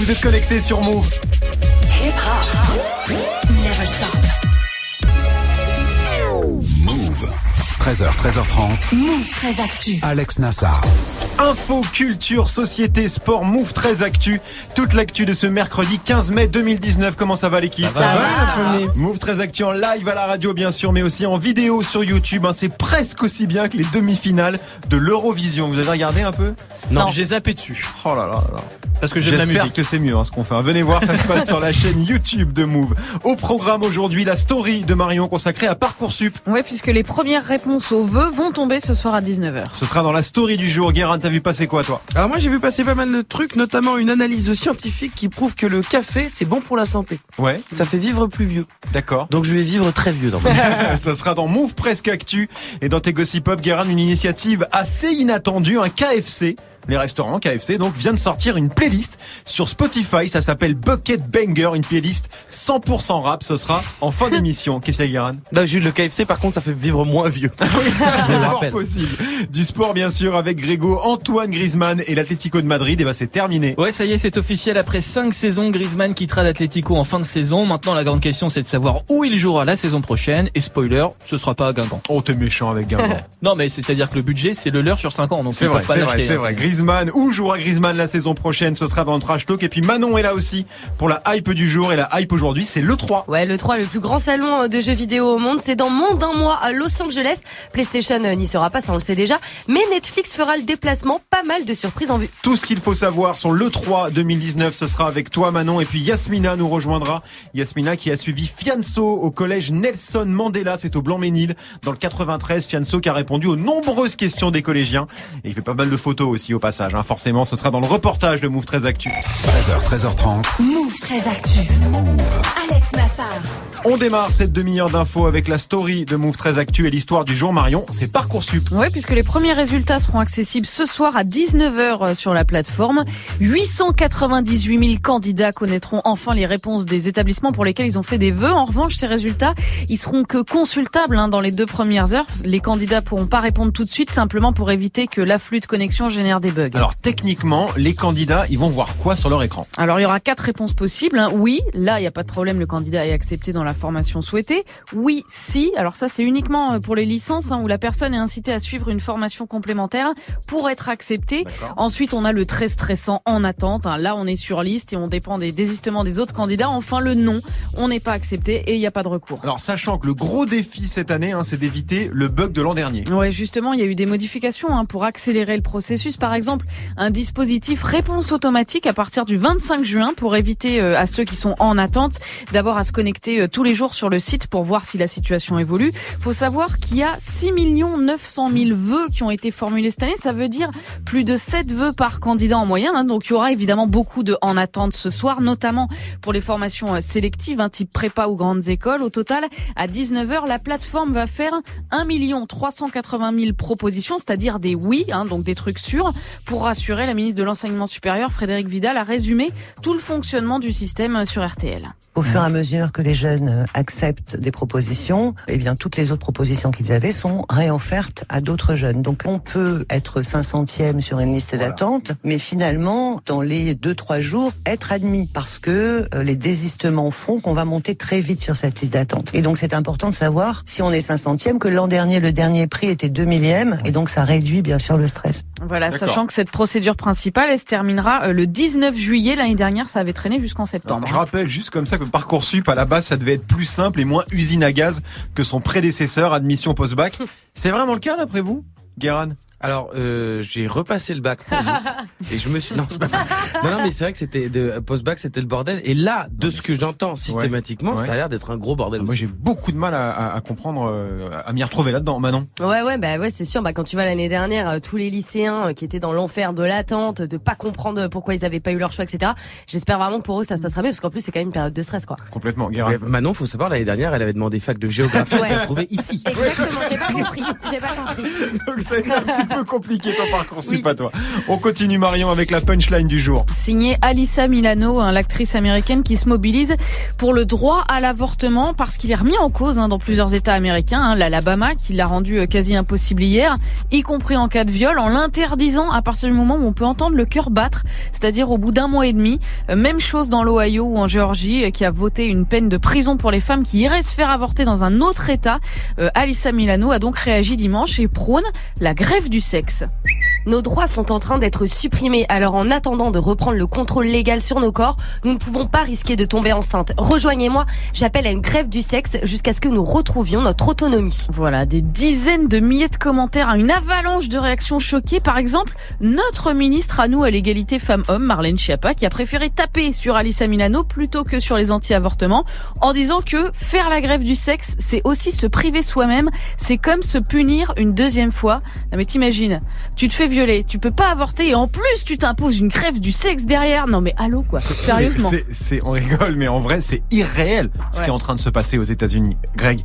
vous êtes connectés sur Move. Never stop. 13h, 13h30. Move très actu. Alex Nassar. Info, culture, société, sport, Move très actu. Toute l'actu de ce mercredi 15 mai 2019. Comment ça va l'équipe Ça va. Move très actu en live à la radio bien sûr, mais aussi en vidéo sur YouTube. hein. C'est presque aussi bien que les demi-finales de l'Eurovision. Vous avez regardé un peu Non, Non. j'ai zappé dessus. Oh là là là là. Parce que j'aime la J'espère musique. que c'est mieux hein, ce qu'on fait. hein. Venez voir, ça se passe sur la chaîne YouTube de Move. Au programme aujourd'hui, la story de Marion consacrée à Parcoursup. Ouais, puisque les premières réponses aux vœux vont tomber ce soir à 19h. Ce sera dans la story du jour. Guérin, t'as vu passer quoi toi? Alors moi j'ai vu passer pas mal de trucs, notamment une analyse scientifique qui prouve que le café c'est bon pour la santé. Ouais, Ça fait vivre plus vieux. d'accord. Donc je vais vivre très vieux dans ma vie. Ça sera dans Move Presque Actu et dans tes Gossip Pop, Guérin, une initiative assez inattendue, un KFC. Les restaurants KFC donc vient de sortir une playlist sur Spotify, ça s'appelle Bucket Banger, une playlist 100% rap, ce sera en fin d'émission. Qu'est-ce qu'il y a Guérin Bah, Jules, le KFC par contre ça fait vivre moins vieux. Oui, ça c'est fort possible. Du sport bien sûr avec Grégo, Antoine Griezmann et l'Atlético de Madrid, et ben c'est terminé. Ouais, ça y est, c'est officiel. Après 5 saisons, Griezmann quittera l'Atlético en fin de saison. Maintenant, la grande question, c'est de savoir où il jouera la saison prochaine. Et spoiler, ce sera pas à Guingamp. Oh t'es méchant avec Guingamp. Non, mais c'est-à-dire que le budget, c'est le leur sur 5 ans. Donc C'est vrai, c'est vrai, l'acheter, c'est hein. vrai. Griezmann, où jouera Griezmann la saison prochaine? Ce sera dans le trash talk. Et puis Manon est là aussi pour la hype du jour. Et la hype aujourd'hui, c'est le 3. Ouais, le 3, le plus grand salon de jeux vidéo au monde, c'est dans moins d'un mois à Los Angeles. PlayStation euh, n'y sera pas, ça on le sait déjà, mais Netflix fera le déplacement, pas mal de surprises en vue. Tout ce qu'il faut savoir sur le 3 2019, ce sera avec toi Manon. Et puis Yasmina nous rejoindra. Yasmina qui a suivi Fianso au collège Nelson Mandela, c'est au Blanc-Ménil, dans le 93. Fianso qui a répondu aux nombreuses questions des collégiens. Et il fait pas mal de photos aussi au passage. Hein. Forcément, ce sera dans le reportage de Move 13 Actu. 13h, 13h30. Move très actu. Alex Nassar. On démarre cette demi-heure d'infos avec la story de Move 13 Actu et l'histoire du jour Marion. C'est Parcoursup. Ouais, puisque les premiers résultats seront accessibles ce soir à 19h sur la plateforme. 898 000 candidats connaîtront enfin les réponses des établissements pour lesquels ils ont fait des vœux. En revanche, ces résultats, ils seront que consultables hein, dans les deux premières heures. Les candidats pourront pas répondre tout de suite, simplement pour éviter que l'afflux de connexion génère des bugs. Alors techniquement, les candidats, ils vont voir quoi sur leur écran Alors il y aura quatre réponses possibles. hein. Oui, là il n'y a pas de problème, le candidat est accepté dans la formation souhaitée. Oui, si. Alors ça c'est uniquement euh, pour les licences hein, où la personne est incitée à suivre une formation complémentaire pour être acceptée. Ensuite on a le très stressant en attente. hein. Là on est sur liste et on dépend des désistements des autres candidats. Enfin le non, on n'est pas accepté et il n'y a pas de recours. Alors sachant que le gros défi cette année, c'est d'éviter le bug de l'an dernier. Ouais, justement, il y a eu des modifications pour accélérer le processus. Par exemple, un dispositif réponse automatique à partir du 25 juin pour éviter euh, à ceux qui sont en attente d'avoir à se connecter euh, tous les jours sur le site pour voir si la situation évolue. Faut savoir qu'il y a 6 900 000 vœux qui ont été formulés cette année. Ça veut dire plus de 7 vœux par candidat en moyenne. hein. Donc il y aura évidemment beaucoup de en attente ce soir, notamment pour les formations euh, sélectives, un type prépa ou grandes écoles. Au total, à 19h, la plateforme va faire 1 380 000 propositions, c'est-à-dire des oui, hein, donc des trucs sûrs. Pour rassurer, la ministre de l'Enseignement supérieur, Frédéric Vidal, a résumé tout le fonctionnement du système sur RTL. Au fur et à mesure que les jeunes acceptent des propositions, eh bien toutes les autres propositions qu'ils avaient sont réoffertes à d'autres jeunes. Donc on peut être 500e sur une liste d'attente, mais finalement dans les deux trois jours être admis parce que euh, les désistements font qu'on va monter très vite sur cette liste d'attente. Et donc c'est important de savoir si on est 500e que l'an dernier le dernier prix était 2 millième et donc ça réduit bien sûr le stress. Voilà, sachant que cette procédure principale, elle se terminera euh, le 19 juillet. L'année dernière, ça avait traîné jusqu'en septembre. Je rappelle juste comme ça que Parcoursup, à la base, ça devait être plus simple et moins usine à gaz que son prédécesseur, admission post-bac. C'est vraiment le cas d'après vous, Guéran Alors, euh, j'ai repassé le bac pour vous. et je me suis non, c'est pas non, non, mais c'est vrai que c'était de post-bac, c'était le bordel. Et là, de ce que j'entends systématiquement, Ouais. ça a l'air d'être un gros bordel. Moi, j'ai beaucoup de mal à, à- à comprendre, euh, à m'y retrouver là-dedans, Manon. Ouais, ouais, bah ouais, c'est sûr. Bah quand tu vas l'année dernière, euh, tous les lycéens euh, qui étaient dans l'enfer de l'attente, de pas comprendre pourquoi ils avaient pas eu leur choix, etc. J'espère vraiment que pour eux ça se passera mieux, parce qu'en plus c'est quand même une période de stress, quoi. Complètement, Guérin. Manon, faut savoir, l'année dernière, elle avait demandé fac de géographie, elle s'est retrouvée ici. Exactement. J'ai pas compris. J'ai pas compris. Donc ça a été un petit peu compliqué ton parcours, sup pas toi. On continue Marion avec la punchline du jour. Signé Alyssa Milano, hein, l'actrice américaine qui se mobilise pour le droit à l'avortement parce qu'il est remis en cause hein, dans plusieurs États américains. Hein, L'Alabama qui l'a rendu euh, quasi impossible hier, y compris en cas de viol, en l'interdisant à partir du moment où on peut entendre le cœur battre, c'est-à-dire au bout d'un mois et demi. Euh, Même chose dans l'Ohio ou en Géorgie euh, qui a voté une peine de prison pour les femmes qui iraient se faire avorter dans un autre État. Euh, Alyssa Milano a donc réagi dimanche et prône la grève du sexe. Nos droits sont en train d'être supprimés, alors en attendant de reprendre le contrôle légal sur nos corps, nous ne pouvons pas risquer de tomber enceinte. Rejoignez-moi, j'appelle à une grève du sexe jusqu'à ce que nous retrouvions notre autonomie. Voilà, des dizaines de milliers de commentaires, une avalanche de réactions choquées. Par exemple, notre ministre à nous à l'égalité femmes-hommes, Marlène Schiappa, qui a préféré taper sur Alissa Milano plutôt que sur les anti-avortements, en disant que faire la grève du sexe, c'est aussi se priver soi-même, c'est comme se punir une deuxième fois. Non mais t'imagines, tu te fais violer, tu peux pas avorter et en plus tu t'imposes une grève du sexe derrière. Non mais allô quoi, sérieusement. C'est, c'est, on rigole, mais en vrai, c'est irréel ce Ouais. qui est en train de se passer aux États-Unis. Greg.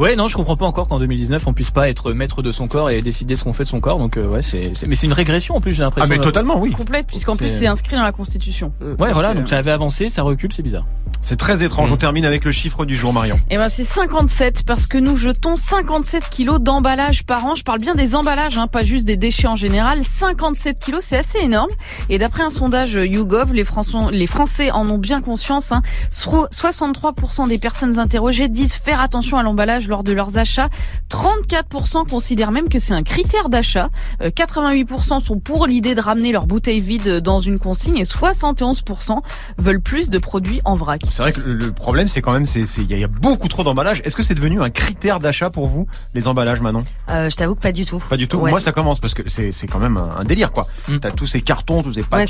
Ouais, non, je comprends pas encore qu'en 2019 on puisse pas être maître de son corps et décider ce qu'on fait de son corps. Donc euh, ouais, c'est, c'est- mais c'est une régression en plus, j'ai Ah, l'impression. mais totalement, oui. Complète, puisqu'en plus C'est- inscrit dans la Constitution. Ouais, voilà, Donc, donc ça avait avancé, ça recule, c'est bizarre. C'est très étrange. On termine avec le chiffre du jour, Marion. Eh ben c'est 57 parce que nous jetons 57 kilos d'emballage par an. Je parle bien des emballages, hein, pas juste des déchets en général. 57 kilos, c'est assez énorme. Et d'après un sondage YouGov, les Français, les Français en ont bien conscience. Hein. Sro- 63% des personnes interrogées disent faire attention à l'emballage lors de leurs achats. 34% considèrent même que c'est un critère d'achat. Euh, 88% sont pour l'idée de ramener leurs bouteilles vides dans une consigne et 71% veulent plus de produits en vrac. C'est vrai que le- problème, c'est quand même, il y, a- il y a beaucoup trop d'emballages. Est-ce que c'est devenu un critère d'achat pour vous, les emballages, Manon? Euh, je t'avoue que pas du tout. Pas du tout. Ouais. Moi, ça commence parce que c'est, c'est quand même un, un délire, quoi. Mm. T'as tous ces cartons, tous ces papiers,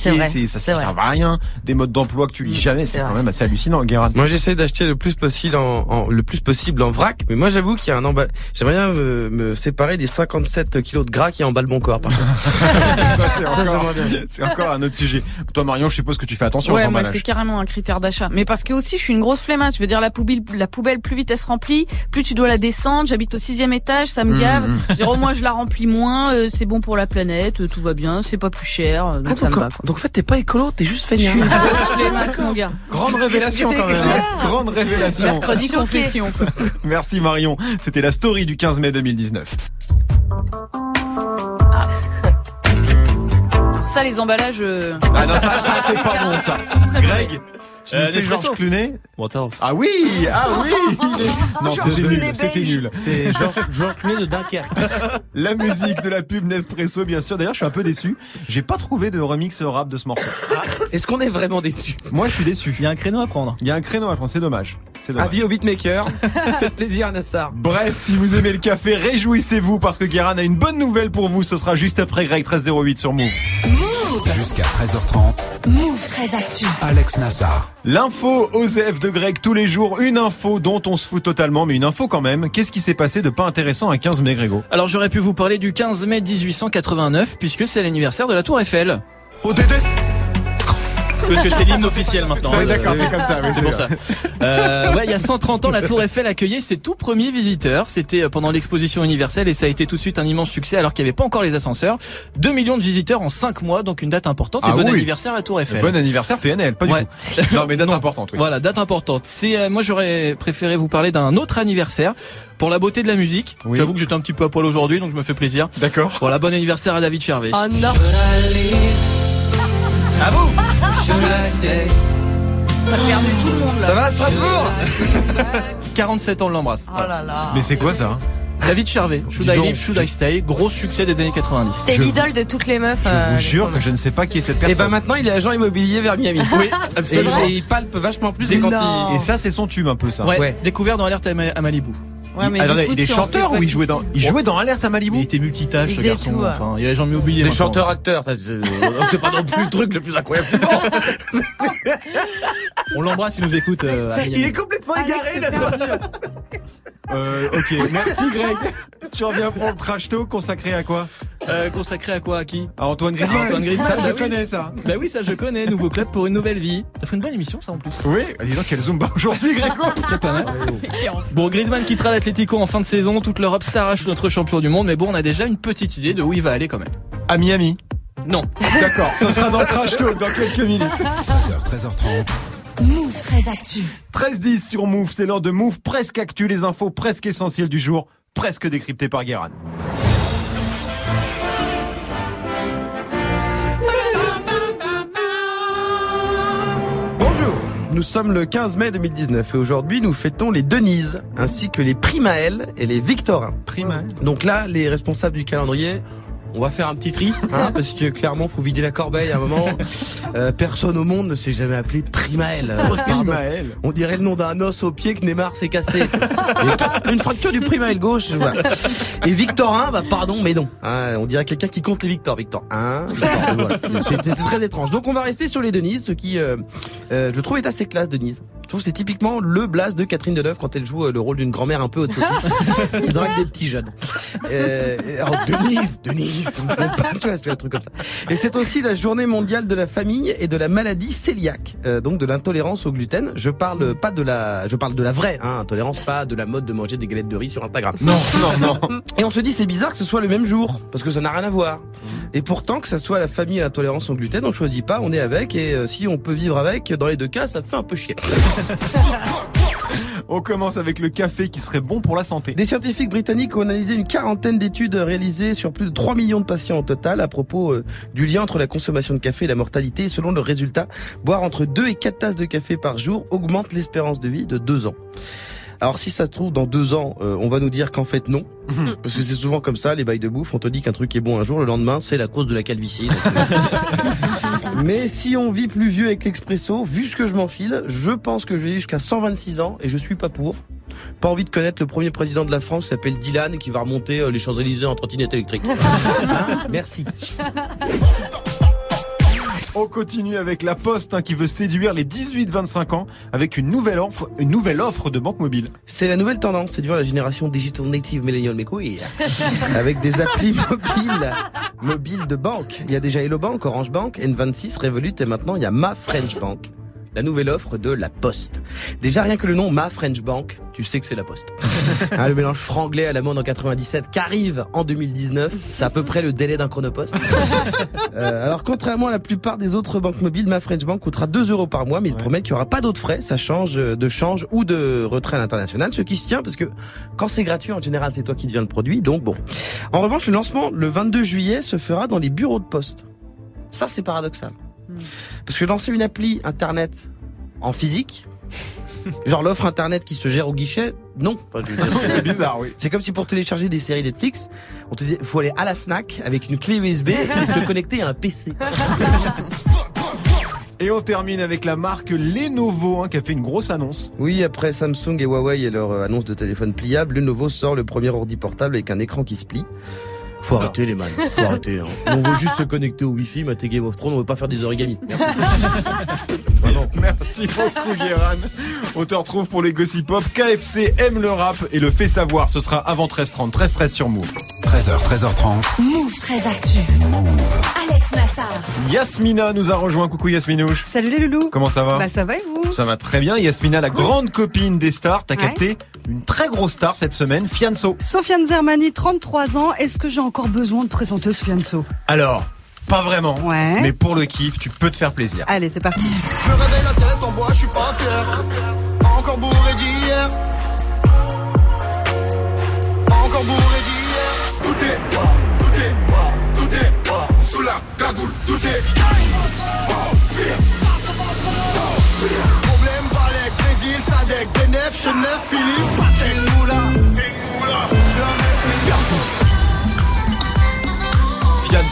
ça, ça sert à rien. Des modes d'emploi que tu lis Mm, jamais. c'est quand même assez hallucinant, Guérin. Moi, j'essaie d'acheter le plus possible en, en- le plus possible en vrac, mais moi, j'avoue qu'il y a un emballage. J'aimerais bien me, me séparer des 57 kilos de gras qui emballent mon corps. Par contre. ça, c'est encore, un autre sujet. Toi, Marion, je suppose que tu fais attention aux Ouais, moi emballages. c'est carrément un critère d'achat. Mais parce que aussi je suis une grosse flemmasse. Je veux dire la poubelle, la poubelle plus vite elle se remplit, plus tu dois la descendre. J'habite au sixième étage, ça me Mmh, gave. mmh. Je veux dire, au moins je la remplis moins, euh, c'est bon pour la planète, euh, tout va bien, c'est pas plus cher, euh, donc Ah, ça me donc, va. Quoi. donc, en fait, t'es pas écolo, t'es juste gars. Grande révélation quand même. hein. Grande révélation. Mercredi confession. Merci Marion. C'était la story du 15 mai 2019. Pour ça les emballages. euh, Ah non, ça, ça c'est pas bon ça. Greg, tu Euh, fais. Georges Clooney What else Ah oui, ah oui. Non, c'était nul, c'était nul. C'est Georges Clooney de Dunkerque. La musique de la pub Nespresso, bien sûr. D'ailleurs, je suis un peu déçu. J'ai pas trouvé de remix rap de ce morceau. Est-ce qu'on est vraiment déçus Moi, je suis déçu. Il y a un créneau à prendre. Il y a un créneau à prendre, c'est dommage. Avis au beatmaker. Faites plaisir, Nassar. Bref, si vous aimez le café, réjouissez-vous parce que Guérin a une bonne nouvelle pour vous. Ce sera juste après Greg 1308 sur Move. Jusqu'à 13h30, Move très actu. Alex Nassar. L'info OSEF de Greg tous les jours. Une info dont on se fout totalement, mais une info quand même. Qu'est-ce qui s'est passé de pas intéressant à 15 mai, Grégo? Alors j'aurais pu vous parler du 15 mai 1889 puisque c'est l'anniversaire de la Tour Eiffel. Parce que c'est l'hymne officiel maintenant. Hein, D'accord, c'est comme ça. oui, C'est pour ça. Euh, ouais, il y a 130 ans, la Tour Eiffel accueillait ses tout premiers visiteurs. C'était euh, pendant l'exposition universelle et ça a été tout de suite un immense succès alors qu'il n'y avait pas encore les ascenseurs. 2 millions de visiteurs en 5 mois, donc une date importante. Ah et bon oui. anniversaire à la Tour Eiffel. Bon anniversaire PNL, pas du Ouais. tout. Non, mais date importante, oui. Voilà, date importante. C'est euh, moi j'aurais préféré vous parler d'un autre anniversaire pour la beauté de la musique. Oui. J'avoue que j'étais un petit peu à poil aujourd'hui, donc je me fais plaisir. D'accord. Voilà, bon anniversaire à David Chervé. Oh non. T'as perdu tout le monde là. Ça va, Strasbourg 47 ans, on l'embrasse. Oh là là. Mais c'est quoi ça David Chervé, Should Dis I donc. Live, Should I Stay, gros succès des années 90. T'es Je- l'idole de toutes les meufs. Je euh, vous jure que je ne sais pas qui est cette Et ben personne. maintenant, il est agent immobilier vers Miami. Oui, absolument. Et il palpe vachement plus quand il. Et ça, c'est son tube un peu, ça. Ouais, Ouais. découvert dans Alerte à Malibu. Ouais, mais Alors, du coup, il est si chanteur ou il jouait dans, il jouait dans Alerte à Il Malibu était multitâche Il ce garçon. tout. Enfin, il y a gens oubliés. Des maintenant. chanteurs-acteurs, ça, c'est- c'était pas non plus le truc le plus incroyable du monde. On l'embrasse, il nous écoute. euh. Il est complètement égaré là. Euh, ok, merci Greg. Tu reviens pour le trash talk consacré à quoi Euh, consacré à quoi À qui À Antoine Griezmann. Antoine Griezmann, Ça, bah je oui. connais ça. Bah oui, ça je connais. Nouveau club pour une nouvelle vie. Ça fait une bonne émission, ça en plus. Oui, dis donc quel Zumba aujourd'hui, Grégo. C'est pas mal. Bon, Griezmann quittera l'Atlético en fin de saison. Toute l'Europe s'arrache notre champion du monde. Mais bon, on a déjà une petite idée de où il va aller quand même. À Miami. Non. D'accord, ça sera dans le crash talk dans quelques minutes. 13h, 13h30. Move très actu. 13-10 sur Move, c'est l'heure de Move presque actu, les infos presque essentielles du jour, presque décryptées par Guéran. Bonjour, nous sommes le 15 mai 2019 et aujourd'hui nous fêtons les Denises ainsi que les Primaël et les Victorins. Prima. Donc là, les responsables du calendrier, on va faire un petit tri, hein, parce que clairement, faut vider la corbeille à un moment. Euh, personne au monde ne s'est jamais appelé Primaël. Euh. Primaël. On dirait le nom d'un os au pied que Neymar s'est cassé. Et Une fracture du primaire gauche, voilà. Et Victorin, bah pardon, mais non. Hein, on dirait quelqu'un qui compte les victoires. Victor 1, Victor 2, voilà. C'était très étrange. Donc on va rester sur les Denise, ce qui, euh, euh, je trouve, est assez classe, Denise. Je trouve que c'est typiquement le blast de Catherine Deneuve quand elle joue euh, le rôle d'une grand-mère un peu haute saucisse qui drague des petits jeunes. Euh, alors, Denise, Denise, on pas, tu vois, tu vois, un truc comme ça. Et c'est aussi la journée mondiale de la famille et de la maladie cœliaque, euh, donc de l'intolérance au gluten. Je parle pas de la, je parle de la vraie hein, intolérance, pas de la mode de manger des galettes de riz sur Instagram. Non, non, non. Et on se dit c'est bizarre que ce soit le même jour parce que ça n'a rien à voir. Et pourtant que ça soit la famille et l'intolérance au gluten, on choisit pas, on est avec et euh, si on peut vivre avec, dans les deux cas, ça fait un peu chier. On commence avec le café qui serait bon pour la santé. Des scientifiques britanniques ont analysé une quarantaine d'études réalisées sur plus de 3 millions de patients au total à propos euh, du lien entre la consommation de café et la mortalité. Et selon le résultat, boire entre 2 et 4 tasses de café par jour augmente l'espérance de vie de 2 ans. Alors si ça se trouve, dans deux ans, euh, on va nous dire qu'en fait non. Parce que c'est souvent comme ça, les bails de bouffe, on te dit qu'un truc est bon un jour, le lendemain, c'est la cause de la calvitie. Donc, euh, Mais si on vit plus vieux avec l'expresso, vu ce que je m'enfile, je pense que je vais vivre jusqu'à 126 ans et je suis pas pour. Pas envie de connaître le premier président de la France qui s'appelle Dylan et qui va remonter euh, les Champs-Élysées en trottinette électrique. Hein? Merci. On continue avec la Poste hein, qui veut séduire les 18-25 ans avec une nouvelle offre, une nouvelle offre de banque mobile. C'est la nouvelle tendance, séduire la génération digital native millennial mais oui, avec des applis mobiles, mobiles de banque. Il y a déjà Hello Bank, Orange Bank, N26, Revolut et maintenant il y a Ma French Bank. La nouvelle offre de la Poste. Déjà rien que le nom Ma French Bank, tu sais que c'est la Poste. Hein, le mélange franglais à la mode en 97 qu'arrive en 2019, c'est à peu près le délai d'un chronopost. Euh, alors contrairement à la plupart des autres banques mobiles, Ma French Bank coûtera 2 euros par mois, mais il promet qu'il n'y aura pas d'autres frais, ça change de change ou de retrait à l'international, ce qui se tient parce que quand c'est gratuit, en général, c'est toi qui deviens le produit, donc bon. En revanche, le lancement, le 22 juillet, se fera dans les bureaux de poste. Ça, c'est paradoxal. Parce que lancer une appli Internet en physique, genre l'offre Internet qui se gère au guichet, non. Enfin, C'est bizarre, oui. c'est comme si pour télécharger des séries Netflix, on te dit faut aller à la Fnac avec une clé USB et se connecter à un PC. Et on termine avec la marque Lenovo hein, qui a fait une grosse annonce. Oui, après Samsung et Huawei et leur euh, annonce de téléphone pliable, Lenovo sort le premier ordi portable avec un écran qui se plie. Faut arrêter les man, faut arrêter. hein. On veut juste se connecter au Wi-Fi, mater Game of Thrones, on veut pas faire des origamis. Merci. Vraiment. Merci beaucoup Guéran. On te retrouve pour les Gossip Pop. KFC aime le rap et le fait savoir. Ce sera avant 13h30. 13h13 sur Move. 13h, 13h30. Move très actu. Alex Nassar. Yasmina nous a rejoint. Coucou Yasminouche. Salut les loulous. Comment ça va Bah ça va et vous Ça va très bien. Yasmina, la grande copine des stars. T'as Ouais. capté une très grosse star cette semaine, Fianso. Sofiane Zermani, 33 ans. Est-ce que j'ai encore besoin de présenter Fianso Alors, pas vraiment. Ouais. Mais pour le kiff, tu peux te faire plaisir. Allez, c'est parti. Je réveille la tête en bois, je suis pas fier. Encore bourré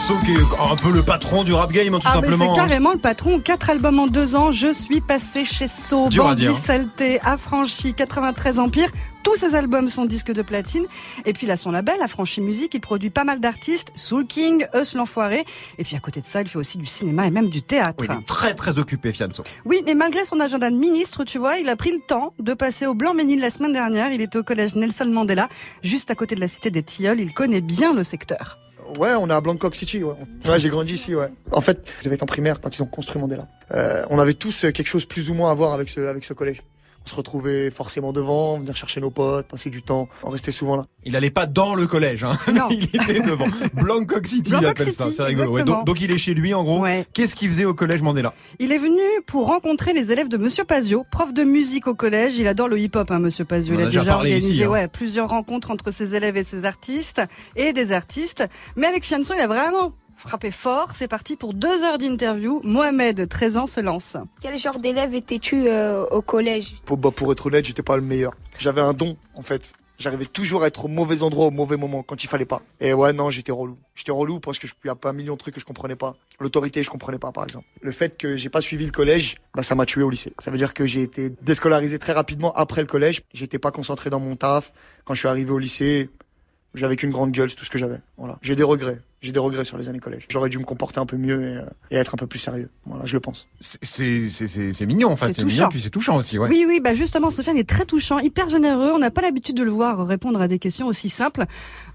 Fianso qui est un peu le patron du rap game, hein, tout Ah, simplement. c'est hein. carrément le patron. Quatre albums en deux ans. Je suis passé chez So, Bandit hein. Saleté, Affranchi, 93 Empire. Tous ces albums sont disques de platine. Et puis il a son label, Affranchi Musique. Il produit pas mal d'artistes. Soul King, Eus l'Enfoiré. Et puis à côté de ça, il fait aussi du cinéma et même du théâtre. Oui, il est très très occupé, Fianso. Oui, mais malgré son agenda de ministre, tu vois, il a pris le temps de passer au Blanc-Ménil la semaine dernière. Il était au collège Nelson Mandela, juste à côté de la cité des Tilleuls. Il connaît bien le secteur. Ouais, on est à Bangkok City, ouais. Ouais, j'ai grandi ici, ouais. En fait, je devais être en primaire quand ils ont construit Mandela. Euh, on avait tous euh, quelque chose plus ou moins à voir avec ce, avec ce collège. On se retrouvait forcément devant, venir chercher nos potes, passer du temps. On restait souvent là. Il allait pas dans le collège, hein. il était devant. Bangkok City, il appelle ça. City, C'est rigolo. Ouais, donc, donc il est chez lui, en gros. Qu'est-ce qu'il faisait au collège Mandela? Il est venu pour rencontrer les élèves de Monsieur Pazio, prof de musique au collège. Il adore le hip-hop, hein, Monsieur Pazio. Il a a déjà organisé ici, hein. ouais, plusieurs rencontres entre ses élèves et ses artistes, et des artistes. Mais avec Fianso, il a vraiment frappé fort. C'est parti pour deux heures d'interview. Mohamed, 13 ans, se lance. Quel genre d'élève étais-tu euh, au collège? Pour, bah, pour être honnête, j'étais pas le meilleur. J'avais un don, en fait. J'arrivais toujours à être au mauvais endroit au mauvais moment quand il fallait pas. Et ouais, non, j'étais relou. J'étais relou parce que je- il y a pas un million de trucs que je comprenais pas. L'autorité, je comprenais pas, par exemple. Le fait que j'ai pas suivi le collège, bah, ça m'a tué au lycée. Ça veut dire que j'ai été déscolarisé très rapidement après le collège. J'étais pas concentré dans mon taf. Quand je suis arrivé au lycée, j'avais qu'une grande gueule, c'est tout ce que j'avais. Voilà. J'ai des regrets. J'ai des regrets sur les années collège. J'aurais dû me comporter un peu mieux et, euh, et être un peu plus sérieux. Voilà, je le pense. C'est- C'est c'est- c'est- c'est mignon, enfin, C'est c'est mignon, puis c'est touchant aussi, ouais. Oui, oui, bah justement, Sofiane est très touchant, hyper généreux. On n'a pas l'habitude de le voir répondre à des questions aussi simples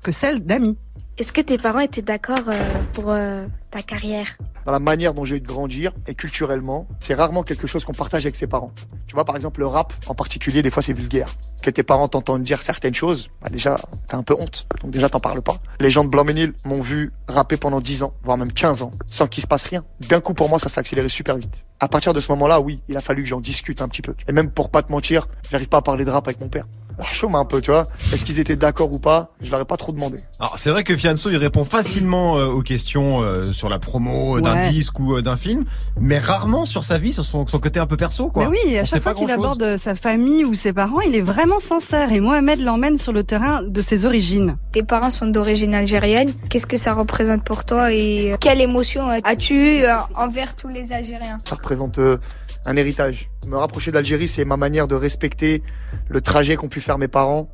que celles d'amis. Est-ce que tes parents étaient d'accord euh, pour euh, ta carrière? Dans la manière dont j'ai eu de grandir et culturellement, c'est rarement quelque chose qu'on partage avec ses parents. Tu vois, par exemple, le rap en particulier, des fois c'est vulgaire. Que tes parents t'entendent dire certaines choses, bah déjà, t'as un peu honte. Donc déjà, t'en parles pas. Les gens de Blanc-Ménil m'ont vu rapper pendant 10 ans, voire même 15 ans, sans qu'il se passe rien. D'un coup, pour moi, ça s'est accéléré super vite. À partir de ce moment-là, oui, il a fallu que j'en discute un petit peu. Et même pour pas te mentir, j'arrive pas à parler de rap avec mon père. La chaume un peu, tu vois. Est-ce qu'ils étaient d'accord ou pas? Je leur ai pas trop demandé. Alors c'est vrai que Fianso il répond facilement euh, aux questions euh, sur la promo euh, d'un Ouais. disque ou euh, d'un film, mais rarement sur sa vie, sur son, son côté un peu perso quoi. Mais oui, à On chaque fois qu'il aborde sa famille ou ses parents, il est vraiment sincère et Mohamed l'emmène sur le terrain de ses origines. Tes parents sont d'origine algérienne. Qu'est-ce que ça représente pour toi et quelle émotion as-tu eu envers tous les Algériens? Ça représente euh, un héritage. Me rapprocher d'Algérie, c'est ma manière de respecter le trajet qu'ont pu faire mes parents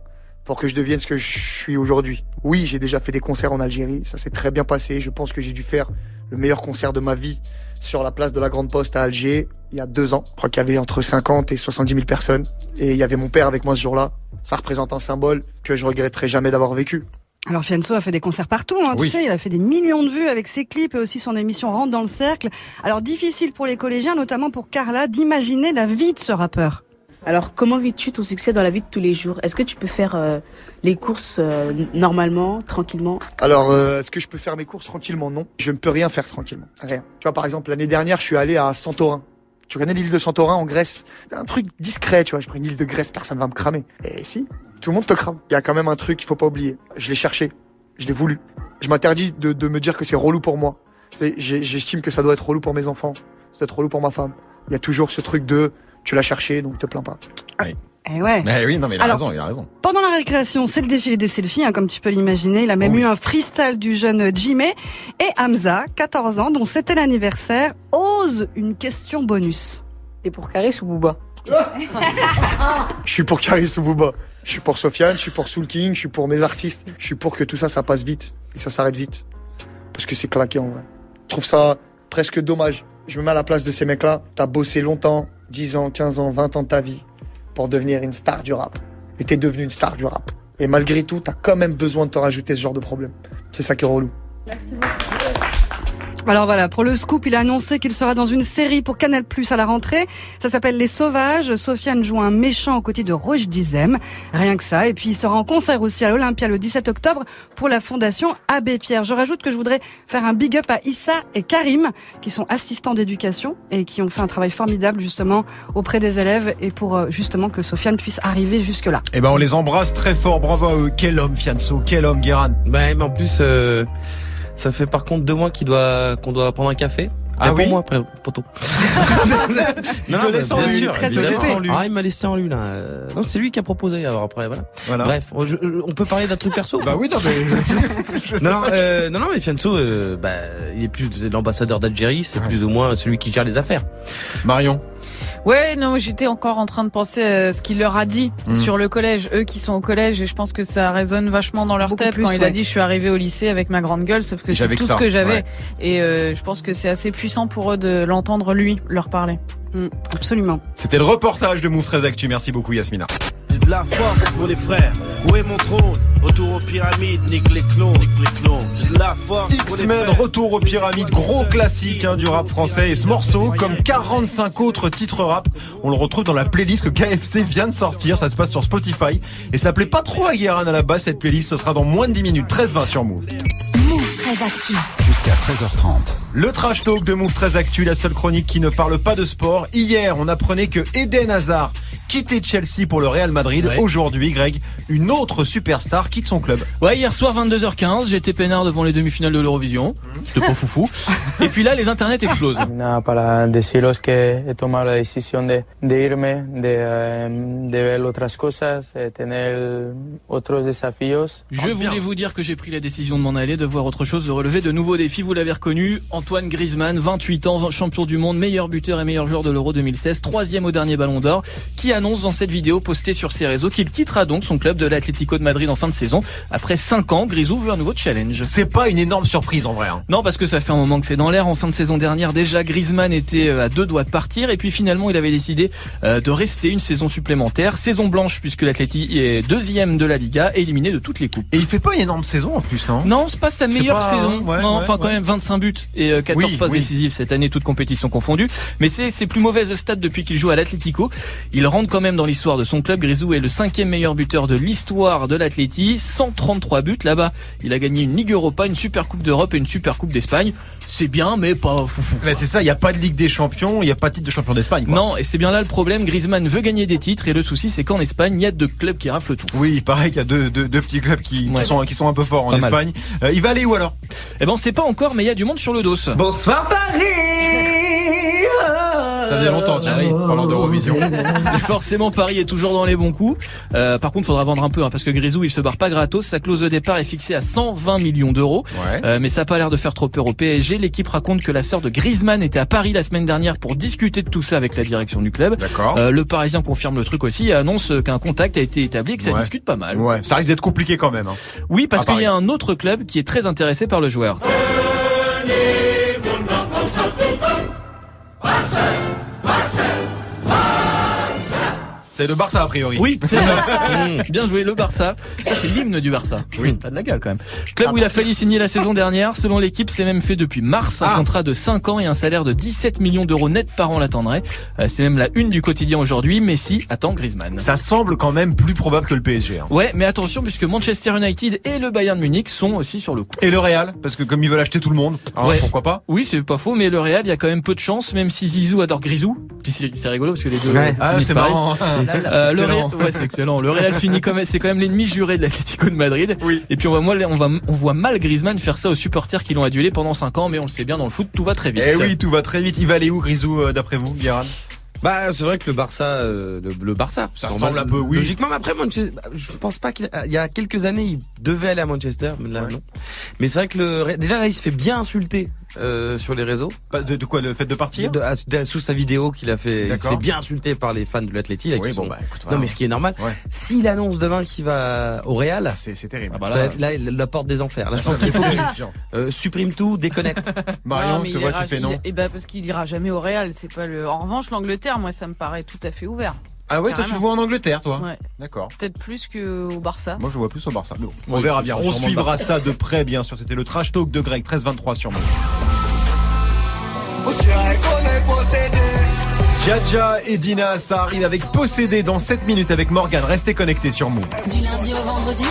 pour que je devienne ce que je suis aujourd'hui. Oui, j'ai déjà fait des concerts en Algérie, ça s'est très bien passé. Je pense que j'ai dû faire le meilleur concert de ma vie sur la place de la Grande Poste à Alger il y a deux ans. Je crois qu'il y avait entre 50 et 70 000 personnes. Et il y avait mon père avec moi ce jour-là. Ça représente un symbole que je regretterai jamais d'avoir vécu. Alors Fianso a fait des concerts partout, hein, Oui. tu sais, il a fait des millions de vues avec ses clips et aussi son émission Rentre dans le cercle. Alors difficile pour les collégiens, notamment pour Carla, d'imaginer la vie de ce rappeur. Alors, comment vis-tu ton succès dans la vie de tous les jours? Est-ce que tu peux faire euh, les courses euh, normalement, tranquillement? Alors, euh, est-ce que je peux faire mes courses tranquillement? Non. Je ne peux rien faire tranquillement. Rien. Tu vois, par exemple, l'année dernière, je suis allé à Santorin. Tu connais l'île de Santorin en Grèce? Un truc discret, tu vois. Je prends une île de Grèce, personne va me cramer. Et si, tout le monde te crame. Il y a quand même un truc qu'il faut pas oublier. Je l'ai cherché. Je l'ai voulu. Je m'interdis de, me dire que c'est relou pour moi. J'estime que ça doit être relou pour mes enfants. Ça doit être relou pour ma femme. Il y a toujours ce truc de tu l'as cherché, donc te plains pas. Eh ouais. Eh oui, non mais il a Alors, raison, il a raison. Pendant la récréation, c'est le défilé des selfies, hein, comme tu peux l'imaginer. Il a même eu un freestyle du jeune Jimé. Et Hamza, 14 ans, dont c'était l'anniversaire, ose une question bonus. Et pour Caris ou Booba? Je suis pour Caris ou Booba. Je suis pour Sofiane, je suis pour Soul King, je suis pour mes artistes. Je suis pour que tout ça, ça passe vite et que ça s'arrête vite. Parce que c'est claqué en vrai. Je trouve ça presque dommage. Je me mets à la place de ces mecs-là. T'as bossé longtemps, 10 ans, 15 ans, 20 ans de ta vie devenir une star du rap. Et t'es devenu une star du rap. Et malgré tout, t'as quand même besoin de te rajouter ce genre de problème. C'est ça qui est relou. Alors voilà, pour le scoop, il a annoncé qu'il sera dans une série pour Canal Plus à la rentrée. Ça s'appelle Les Sauvages. Sofiane joue un méchant aux côtés de Roche Dizem. Rien que ça. Et puis il sera en concert aussi à l'Olympia le 17 octobre pour la fondation Abbé Pierre. Je rajoute que je voudrais faire un big up à Issa et Karim, qui sont assistants d'éducation et qui ont fait un travail formidable justement auprès des élèves et pour euh, justement que Sofiane puisse arriver jusque là. Eh ben on les embrasse très fort, bravo à eux. Quel homme Fianso, quel homme Guéran. Bah, mais en plus, euh, ça fait par contre deux mois qu'il doit, qu'on doit prendre un café. Ah pour oui moi, après, te laisse en bien lui, sûr. Ah, il m'a laissé en lui, là. Euh, Non, c'est lui qui a proposé, alors après, voilà. Voilà. Bref, on, je- on peut parler d'un truc perso. Bah oui, non mais. non, non, euh, non, non, mais Fianso, euh, bah, il est plus l'ambassadeur d'Algérie, c'est plus ou moins celui qui gère les affaires. Marion. Ouais, non, j'étais encore en train de penser à ce qu'il leur a dit Mm. sur le collège. Eux qui sont au collège, et je pense que ça résonne vachement dans leur Beaucoup tête plus, quand il a dit je suis arrivé au lycée avec ma grande gueule, sauf que c'est J'avais tout ça, ce que j'avais. ouais. Et euh, je pense que c'est assez puissant pour eux de l'entendre lui leur parler. absolument. C'était le reportage de Move 13 Actu. Merci beaucoup Yasmina. De la force pour les frères. Où est mon trône? Retour aux pyramides, nique les clones, nique les clones. J'ai de la force pour les X-Men, frères. retour aux pyramides, gros classique hein, du rap français. Et ce morceau, comme 45 autres titres rap, on le retrouve dans la playlist que KFC vient de sortir. Ça se passe sur Spotify. Et ça plaît pas trop à Guérin à la base, cette playlist. Ce sera dans moins de 10 minutes. 13-20 sur Move. Move très actu. Jusqu'à 13h30. Le trash talk de Move très actu, la seule chronique qui ne parle pas de sport. Hier, on apprenait que Eden Hazard quittait Chelsea pour le Real Madrid. Ouais. Aujourd'hui, Greg, une autre superstar quitte son club. Ouais, hier soir 22h15, j'étais peinard devant les demi-finales de l'Eurovision. C'était pas foufou. Et puis là, les internets explosent. Nada, para deciros que he tomado la decisión de, de irme, de, eh, de ver otras cosas, eh, tener otros desafíos. Je voulais vous dire que j'ai pris la décision de m'en aller, de voir autre chose, de relever de nouveaux défis. Vous l'avez reconnu, Antoine Griezmann, 28 ans, champion du monde, meilleur buteur et meilleur joueur de l'Euro 2016, troisième au dernier Ballon d'Or, qui annonce dans cette vidéo postée sur ses réseaux qu'il quittera donc son club de l'Atlético de Madrid en fin de saison. Après 5 ans, Grisou veut un nouveau challenge. C'est pas une énorme surprise en vrai. hein. Non, parce que ça fait un moment que c'est dans l'air. En fin de saison dernière, déjà, Griezmann était euh, à deux doigts de partir. Et puis finalement, il avait décidé euh, de rester une saison supplémentaire. Saison blanche, puisque l'Atleti est deuxième de la Liga, éliminé de toutes les coupes. Et il fait pas une énorme saison en plus, non? Non, c'est pas sa meilleure pas, saison. ouais, non, ouais, enfin quand même 25 buts et euh, 14 Oui, passes oui. décisives cette année, toutes compétitions confondues. Mais c'est ses plus mauvaises stats depuis qu'il joue à l'Atlético. Il rentre quand même dans l'histoire de son club. Grisou est le cinquième meilleur buteur de l'histoire de l'Atleti. 133 buts là-bas. Il a gagné une Ligue Europa, une Super Coupe d'Europe et une Super Coupe d'Espagne. C'est bien, mais pas foufou. Mais c'est ça, il y a pas de Ligue des Champions, il y a pas de titre de champion d'Espagne. quoi. Non, et c'est bien là le problème. Griezmann veut gagner des titres et le souci c'est qu'en Espagne, il y a deux clubs qui raflent tout. Oui, il paraît qu'il y a deux, deux, deux petits clubs qui, sont, qui sont un peu forts en Pas. Espagne. Euh, il va aller où alors? Eh ben, on sait pas encore, mais il y a du monde sur le dos. Bonsoir Paris Ça faisait longtemps, tiens, Ah oui. parlant d'Eurovision. Forcément, Paris est toujours dans les bons coups. Euh, par contre, faudra vendre un peu, hein, parce que Grisou, il se barre pas gratos. Sa clause de départ est fixée à 120 millions d'euros. Ouais. Euh, mais ça a pas l'air de faire trop peur au PSG. L'équipe raconte que la sœur de Griezmann était à Paris la semaine dernière pour discuter de tout ça avec la direction du club. D'accord. Euh, le Parisien confirme le truc aussi et annonce qu'un contact a été établi et que ça Ouais. discute pas mal. Ouais, ça risque d'être compliqué quand même. hein. Oui, parce qu'il y a un autre club qui est très intéressé par le joueur. C'est le Barça a priori. Oui, c'est ça. Bien joué, le Barça. Ça, c'est l'hymne du Barça. Oui. Pas de la gueule, quand même. Club où il a failli signer la saison dernière. Selon l'équipe, c'est même fait depuis mars. Un Ah. contrat de 5 ans et un salaire de 17 millions d'euros net par an l'attendrait. Euh, C'est même la une du quotidien aujourd'hui. Messi attend Griezmann. Ça semble quand même plus probable que le PSG. hein. Ouais, mais attention, puisque Manchester United et le Bayern Munich sont aussi sur le coup. Et le Real, parce que comme ils veulent acheter tout le monde, Ouais. pourquoi pas Oui, c'est pas faux, mais le Real, il y a quand même peu de chance, même si Zizou adore Grisou. Puis c'est rigolo parce que les deux Ouais. Ah, c'est marrant. Euh, le. Real, ouais, c'est excellent. Le Real finit comme c'est quand même l'ennemi juré de l'Atlético de Madrid. Oui. Et puis on voit moi, on va, on voit mal Griezmann faire ça aux supporters qui l'ont adulé pendant 5 ans, mais on le sait bien dans le foot, tout va très vite. Eh oui, tout va très vite. Il va aller où, Grisou, euh, d'après vous, Guérin Bah, c'est vrai que le Barça, euh, le, le Barça. Ça normal, semble un peu, oui. Logiquement, mais après, Manchester, bah, je pense pas qu'il, il y a quelques années, il devait aller à Manchester, mais là, non. Mais c'est vrai que le, déjà là, il se fait bien insulter, euh, sur les réseaux. Pas de, de quoi, le fait de partir De- de- sous sa vidéo qu'il a fait, il se D'accord. fait bien insulter par les fans de l'Atleti. là, Oui, bon, sont- bah, écoute, non, mais ce qui est normal. Ouais. S'il annonce demain qu'il va au Real, C'est c'est terrible. Ah bah ça là, va être là, la porte des enfers. Là, je Ça, pense qu'il faut qu'il euh, supprime tout, déconnecte. Marion, Non, je te vois, ira- tu fais non. eh ben, parce qu'il ira jamais au Real. C'est pas le. En revanche, l'Angleterre, moi, ça me paraît tout à fait ouvert. Ah ouais, toi tu le vois en Angleterre, toi Ouais. D'accord. Peut-être plus qu'au Barça. Moi je vois plus au Barça. Mais bon, on Oui, verra bien. On suivra ça de près, bien sûr. C'était le trash talk de Greg, 13-23 sur possédé. Jaja et Dina, ça arrive avec Possédé dans 7 minutes avec Morgan. Restez connectés sur Move. Du lundi au vendredi,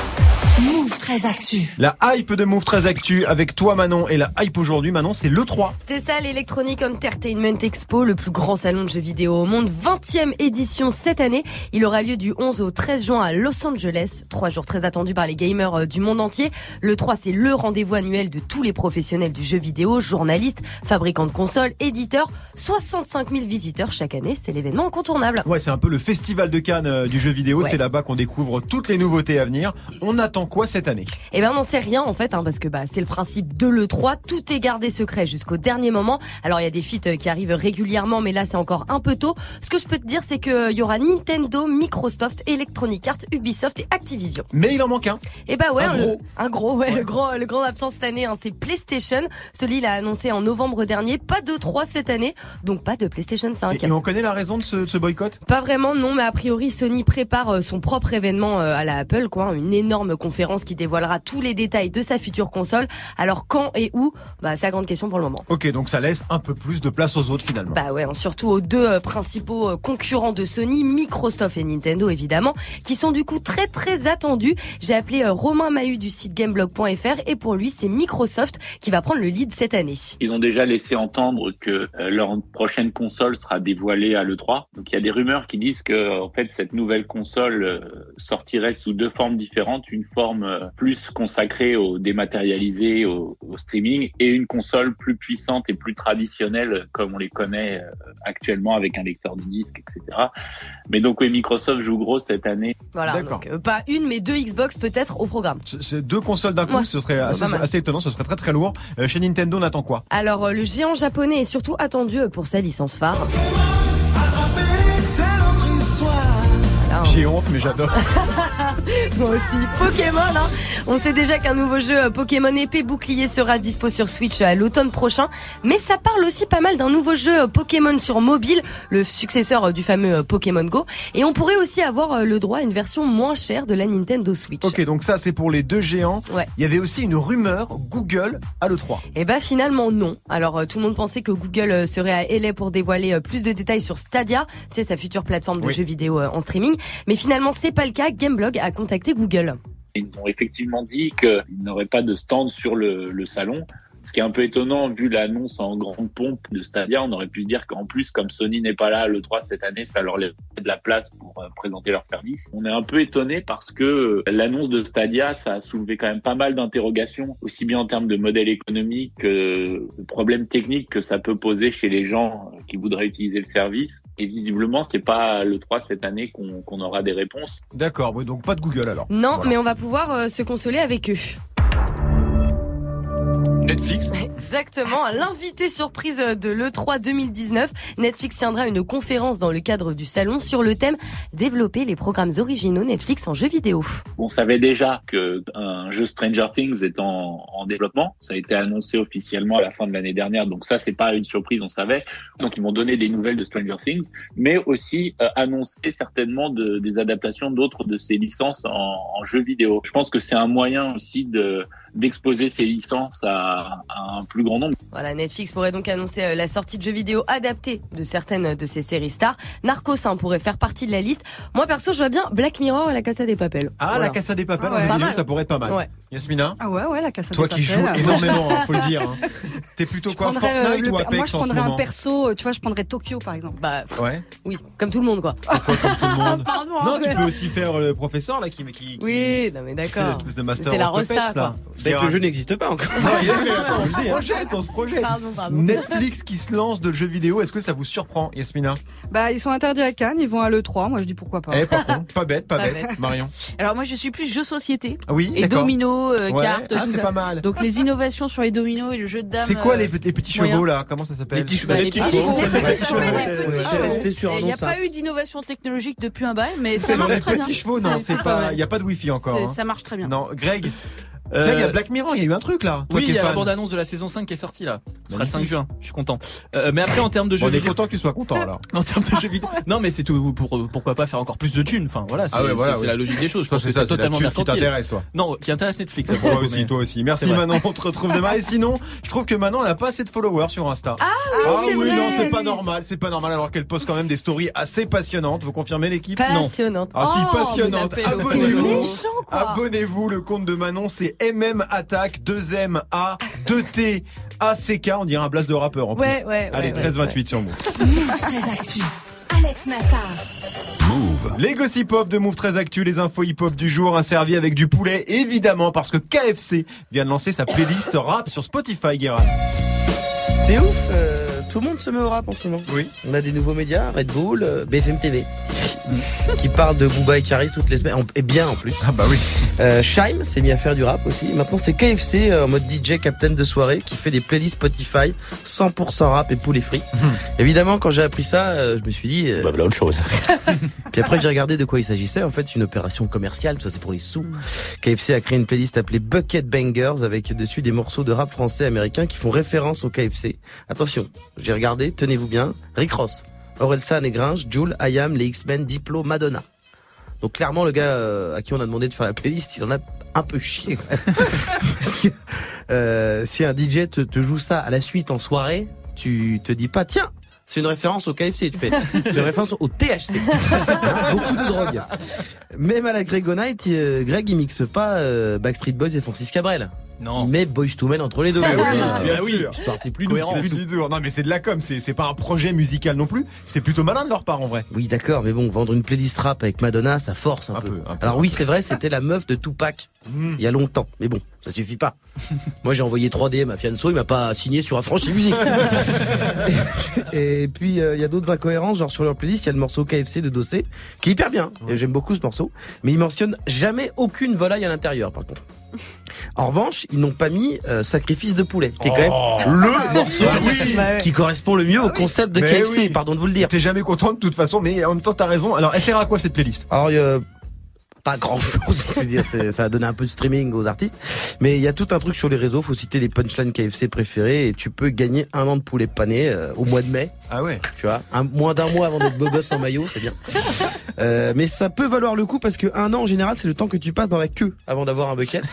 Move très actu. La hype de Move très actu avec toi Manon et la hype aujourd'hui Manon c'est le 3. C'est ça l'Electronic Entertainment Expo, le plus grand salon de jeux vidéo au monde, 20e édition cette année. Il aura lieu du 11 au 13 juin à Los Angeles, trois jours très attendus par les gamers euh, du monde entier. Le 3 c'est le rendez-vous annuel de tous les professionnels du jeu vidéo, journalistes, fabricants de consoles, éditeurs, 65 000 visiteurs chaque année, c'est l'événement incontournable. Ouais, c'est un peu le festival de Cannes euh, du jeu vidéo, Ouais. c'est là-bas qu'on découvre toutes les nouveautés à venir. On attend quoi cette année année Eh ben on n'en sait rien en fait, hein, parce que bah c'est le principe de l'E3, tout est gardé secret jusqu'au dernier moment. Alors il y a des feats euh, qui arrivent régulièrement, mais là c'est encore un peu tôt. Ce que je peux te dire, c'est qu'il y aura Nintendo, Microsoft, Electronic Arts, Ubisoft et Activision. Mais il en manque un. Et bah ouais, Un le- gros. un gros, ouais, le grand, le grand absent cette année, hein, c'est PlayStation. Celui il a annoncé en novembre dernier, pas de 3 cette année, donc pas de PlayStation 5. Et, et on connaît la raison de ce, de ce boycott? Pas vraiment, non, mais a priori Sony prépare euh, son propre événement euh, à la Apple, quoi, hein, une énorme conférence qui dévoilera tous les détails de sa future console. Alors quand et où? Bah c'est la grande question pour le moment. Ok, donc ça laisse un peu plus de place aux autres finalement. Bah ouais, hein, surtout aux deux euh, principaux euh, concurrents de Sony, Microsoft et Nintendo évidemment, qui sont du coup très très attendus. J'ai appelé euh, Romain Mahut du site gameblog.fr et pour lui c'est Microsoft qui va prendre le lead cette année. Ils ont déjà laissé entendre que leur prochaine console sera dévoilée à l'E3. Donc il y a des rumeurs qui disent que en fait cette nouvelle console sortirait sous deux formes différentes, une forme plus consacrée au dématérialisé, au, au streaming, et une console plus puissante et plus traditionnelle comme on les connaît euh, actuellement avec un lecteur de disque, etc. Mais donc oui, Microsoft joue gros cette année. Voilà, D'accord. donc euh, pas une mais deux Xbox peut-être au programme. C'est- deux consoles d'un coup, Ouais. ce serait assez, étonnant, ce serait très très lourd. Euh, chez Nintendo, on attend quoi? Alors euh, le géant japonais est surtout attendu pour sa licence phare. J'ai honte, mais j'adore. Moi aussi. Pokémon, hein. On sait déjà qu'un nouveau jeu euh, Pokémon épée bouclier sera dispo sur Switch euh, à l'automne prochain. Mais ça parle aussi pas mal d'un nouveau jeu euh, Pokémon sur mobile, le successeur du fameux Pokémon Go. Et on pourrait aussi avoir le droit à une version moins chère de la Nintendo Switch. Ok, donc ça c'est pour les deux géants. Ouais. Il y avait aussi une rumeur Google à l'E3. Et bah finalement non. Alors tout le monde pensait que Google serait à LA pour dévoiler plus de détails sur Stadia, tu sais sa future plateforme de Oui. jeux vidéo en streaming. Mais finalement c'est pas le cas. Gameblog a contacté Google. Ils ont effectivement dit qu'ils n'auraient pas de stand sur le, le salon. Ce qui est un peu étonnant, vu l'annonce en grande pompe de Stadia, on aurait pu se dire qu'en plus, comme Sony n'est pas là le 3 cette année, ça leur laisse de la place pour euh, présenter leur service. On est un peu étonné parce que euh, l'annonce de Stadia, ça a soulevé quand même pas mal d'interrogations, aussi bien en termes de modèle économique que de problèmes techniques que ça peut poser chez les gens euh, qui voudraient utiliser le service. Et visiblement, c'est pas le 3 cette année qu'on aura des réponses. D'accord, donc pas de Google alors. Non, Voilà. mais on va pouvoir euh, se consoler avec eux. Netflix Exactement, l'invité surprise de l'E3 2019, Netflix tiendra une conférence dans le cadre du salon sur le thème Développer les programmes originaux Netflix en jeux vidéo. On savait déjà que un jeu Stranger Things est en, en développement. Ça a été annoncé officiellement à la fin de l'année dernière, donc ça c'est pas une surprise, on savait. Donc ils vont donner des nouvelles de Stranger Things, mais aussi euh, annoncer certainement de- des adaptations d'autres de ces licences en, en jeux vidéo. Je pense que c'est un moyen aussi de d'exposer ces licences à, à un plus grand nombre. Voilà, Netflix pourrait donc annoncer euh, la sortie de jeux vidéo adaptés de certaines de ses séries stars. Narcos hein, pourrait faire partie de la liste. Moi perso, je vois bien Black Mirror et la Casa des Papel. Ah, la Casa des Papel Ah en ouais. jeu Pas vidéo, mal. ça pourrait être pas mal. Ouais. Yasmina Ah ouais, ouais, la casse à Toi des qui joues papels. énormément, hein, faut le dire. hein. T'es plutôt Je quoi euh, Fortnite le- ou Apex moi, je en ce prendrais un perso, tu vois, je prendrais Tokyo par exemple. Bah, Ouais. oui, comme tout le monde quoi. Pourquoi comme tout le monde Pardon, Non, hein, tu mais- peux aussi faire le professeur là qui qui, qui Oui, non mais c'est d'accord. l'espèce de master C'est la rosta, là. C'est que le jeu n'existe pas encore. Attends, on se projette, on se projette. Pardon, pardon. Netflix qui se lance de jeux vidéo, est-ce que ça vous surprend, Yasmina? Bah, ils sont interdits à Cannes, ils vont à l'E3, moi je dis pourquoi pas. Eh, par contre, pas bête, pas, Pas bête. bête. Marion. Alors moi je suis plus jeu société. Ah oui, Et d'accord. domino, euh, Ouais. cartes, Ah, c'est pas mal. Donc les innovations sur les dominos et le jeu de dames. C'est quoi euh, les, petits- les petits moyen. chevaux là? Comment ça s'appelle? Les petits chevaux. les petits chevaux. Il n'y a pas eu d'innovation technologique depuis un bail, mais ça marche très bien. petits chevaux, non, c'est pas. mal. Il y a pas de wifi encore. Hein. Ça marche très bien. Non, Greg? Euh, Tiens, il y a Black Mirror, il y a eu un truc là. Toi oui, il y a la bande-annonce de la saison 5 qui est sortie là. Ce sera le 5 Magnifique. juin. Je suis content. Euh, mais après en termes de Bon, jeux on est vidéo, content que tu sois content alors. en termes de jeux vidéo, non mais c'est tout pour pourquoi pas faire encore plus de thunes. Enfin voilà, c'est Ah ouais, voilà, oui. la logique des choses. Je Toi, pense que c'est la totalement thune qui t'intéresse, toi. Non, qui intéresse Netflix. Toi mais- aussi, toi aussi. Merci. Manon, on te retrouve demain. Et sinon, je trouve que Manon, elle a pas assez de followers sur Insta. Ah oui, c'est oui, vrai, non, c'est pas normal, c'est pas normal alors qu'elle poste quand même des stories assez passionnantes. Vous confirmez l'équipe? Passionnante. Ah si, Oh, passionnante. Abonnez-vous. Abonnez-vous, le compte de Manon, c'est MM Attack, 2M A, 2T, ACK, on dirait un blast de rappeur en plus. Ouais, ouais, Allez, ouais, 13 28 sur Move. Move très actu. Alex Nassar. Move. Les gossip hop de Move très Actu, les infos hip hop du jour, un servi avec du poulet, évidemment, parce que KFC vient de lancer sa playlist rap sur Spotify, Guérin. C'est ouf. euh, tout le monde se met au rap en ce moment. Oui. On a des nouveaux médias, Red Bull, euh, BFM TV, qui parlent de Booba et Karis toutes les semaines, et bien en plus. Ah bah oui. Euh, Shaim s'est mis à faire du rap aussi. Maintenant, c'est KFC euh, en mode DJ captain de soirée qui fait des playlists Spotify 100% rap et poulet frits. Évidemment, quand j'ai appris ça, euh, je me suis dit. Bah, voilà autre chose. Puis après, j'ai regardé de quoi il s'agissait. En fait, c'est une opération commerciale. Tout ça, c'est pour les sous. KFC a créé une playlist appelée Bucket Bangers avec dessus des morceaux de rap français américain qui font référence au KFC. Attention, j'ai regardé, tenez-vous bien. Rick Ross, Orelsan et Gringe, Jules, IAM, les X-Men, Diplo, Madonna. Donc clairement, le gars euh, à qui on a demandé de faire la playlist, il en a un peu chié. Parce que euh, si un DJ te, te joue ça à la suite en soirée, tu te dis pas, tiens, c'est une référence au KFC, tu fais. C'est une référence au THC. Beaucoup de drogue. Même à la Gregonite, il, euh, Greg, il mixe pas Backstreet Boys et Francis Cabrel. Non. Il met Boys to Men entre les deux. Oui, bien bah sûr. C'est plus Cohérent. doux, C'est c'est plus dur. Non mais c'est de la com, c'est pas un projet musical non plus. C'est plutôt malin de leur part en vrai. Oui, d'accord, mais bon, vendre une playlist rap avec Madonna, ça force un, peu. Alors oui, c'est vrai, c'était la meuf de Tupac il y a longtemps, mais bon, ça suffit pas. Moi, j'ai envoyé 3 DM à Fianso, il m'a pas signé sur Affranchi Musique. et puis euh, il y a d'autres incohérences, genre sur leur playlist, il y a le morceau KFC de Dossé, qui est hyper bien. Et j'aime beaucoup ce morceau, mais il mentionne jamais aucune volaille à l'intérieur, par contre. En revanche, ils n'ont pas mis euh, Sacrifice de poulet, qui est quand Oh. même le morceau Bah oui. Bah qui correspond le mieux au concept de Mais KFC. oui. Pardon de vous le dire. T'es jamais content de toute façon, mais en même temps t'as raison. Alors elle sert à quoi cette playlist? Alors, a pas grand chose, je veux dire, ça a donné un peu de streaming aux artistes. Mais il y a tout un truc sur les réseaux, faut citer les punchlines KFC préférés et tu peux gagner un an de poulet pané euh, au mois de mai. Ah ouais. Tu vois, un, moins d'un mois avant d'être beau gosse en maillot, c'est bien. Euh, mais ça peut valoir le coup parce que un an en général, c'est le temps que tu passes dans la queue avant d'avoir un bucket.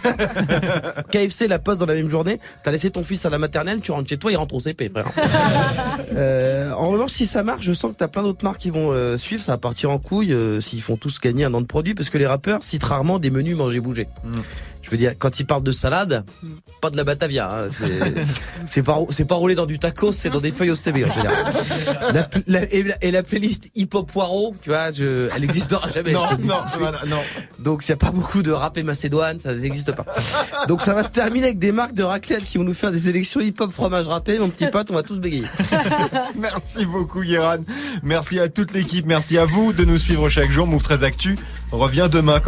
KFC la poste dans la même journée. T'as laissé ton fils à la maternelle, tu rentres chez toi, il rentre au CP, frère. Euh, en revanche, si ça marche, je sens que t'as plein d'autres marques qui vont euh, suivre. Ça va partir en couille s'ils font tous gagner un an de produit parce que les rappeurs citent rarement des menus manger bouger. Je veux dire, quand ils parlent de salade, pas de la Batavia. hein, c'est- pas roulé dans du tacos, c'est dans des feuilles au CB. La la- et, la, et la playlist hip hop poireau, tu vois, je, elle existera jamais. Non, non, non. Donc s'il n'y a pas beaucoup de rap et macédoine, ça n'existe pas. Donc ça va se terminer avec des marques de raclette qui vont nous faire des élections hip-hop fromage râpé. Mon petit pote, on va tous bégayer. Merci beaucoup Guéran. Merci à toute l'équipe. Merci à vous de nous suivre chaque jour. Move 13 Actu revient demain.